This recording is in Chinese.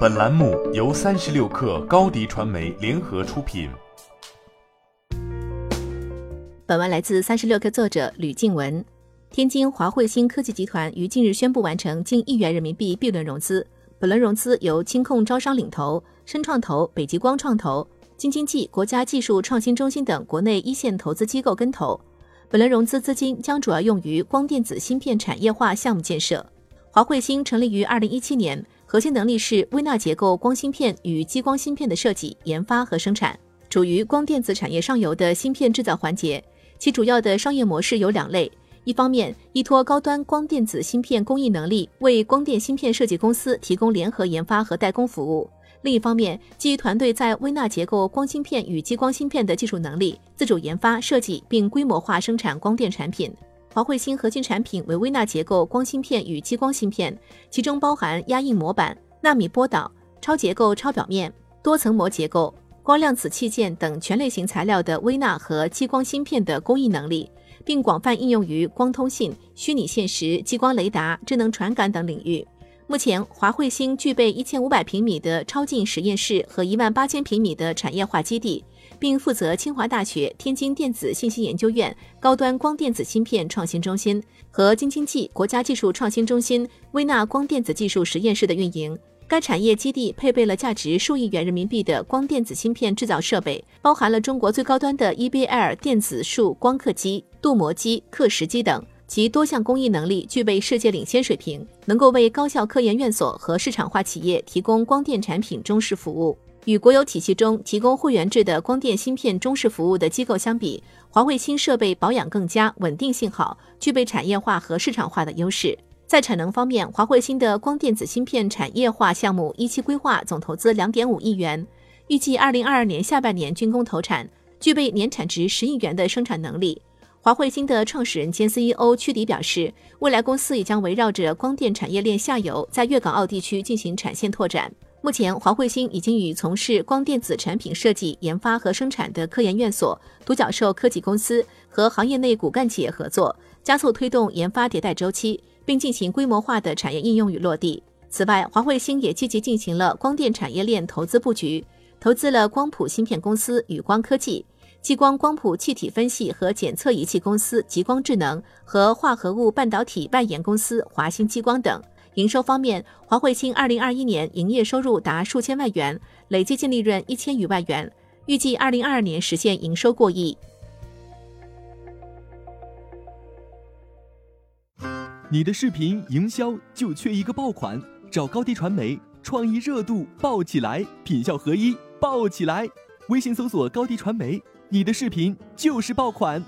本栏目由三十六氪高低传媒联合出品。本文来自三十六氪作者吕静文。天津华汇星科技集团于近日宣布完成近亿元人民币 B 轮融资，本轮融资由清控招商领投、深创投、北极光创投、京津冀国家技术创新中心等国内一线投资机构跟投。本轮融资资金将主要用于光电子芯片产业化项目建设。华汇星成立于二零一七年，核心能力是微纳结构光芯片与激光芯片的设计、研发和生产，处于光电子产业上游的芯片制造环节。其主要的商业模式有两类：一方面，依托高端光电子芯片工艺能力，为光电芯片设计公司提供联合研发和代工服务。另一方面，基于团队在微纳结构光芯片与激光芯片的技术能力，自主研发设计并规模化生产光电产品。华汇芯核心产品为微纳结构光芯片与激光芯片，其中包含压印模板、纳米波导、超结构超表面、多层膜结构、光量子器件等全类型材料的微纳和激光芯片的工艺能力，并广泛应用于光通信、虚拟现实、激光雷达、智能传感等领域。目前，华汇星具备一千五百平米的超净实验室和一万八千平米的产业化基地，并负责清华大学、天津电子信息研究院高端光电子芯片创新中心和京津冀国家技术创新中心微纳光电子技术实验室的运营。该产业基地配备了价值数亿元人民币的光电子芯片制造设备，包含了中国最高端的 EBL 电子束光刻机、镀膜机、刻蚀机等。其多项工艺能力具备世界领先水平，能够为高校科研院所和市场化企业提供光电产品中式服务。与国有体系中提供会员制的光电芯片中式服务的机构相比，华汇芯设备保养更佳，稳定性好，具备产业化和市场化的优势。在产能方面，华汇芯的光电子芯片产业化项目一期规划总投资两点五亿元，预计二零二二年下半年竣工投产，具备年产值十亿元的生产能力。华汇芯的创始人兼 CEO 曲迪表示，未来公司也将围绕着光电产业链下游，在粤港澳地区进行产线拓展。目前，华慧星已经与从事光电子产品设计、研发和生产的科研院所、独角兽科技公司和行业内骨干企业合作，加速推动研发迭代周期，并进行规模化的产业应用与落地。此外，华慧星也积极进行了光电产业链投资布局，投资了光谱芯片公司宇光科技。激光光谱气体分析和检测仪器公司极光智能和化合物半导体外研公司华星激光等。营收方面，华汇清二零二一年营业收入达数千万元，累计净利润一千余万元，预计二零二二年实现营收过亿。你的视频营销就缺一个爆款，找高低传媒，创意热度爆起来，品效合一爆起来。微信搜索高低传媒。你的视频就是爆款。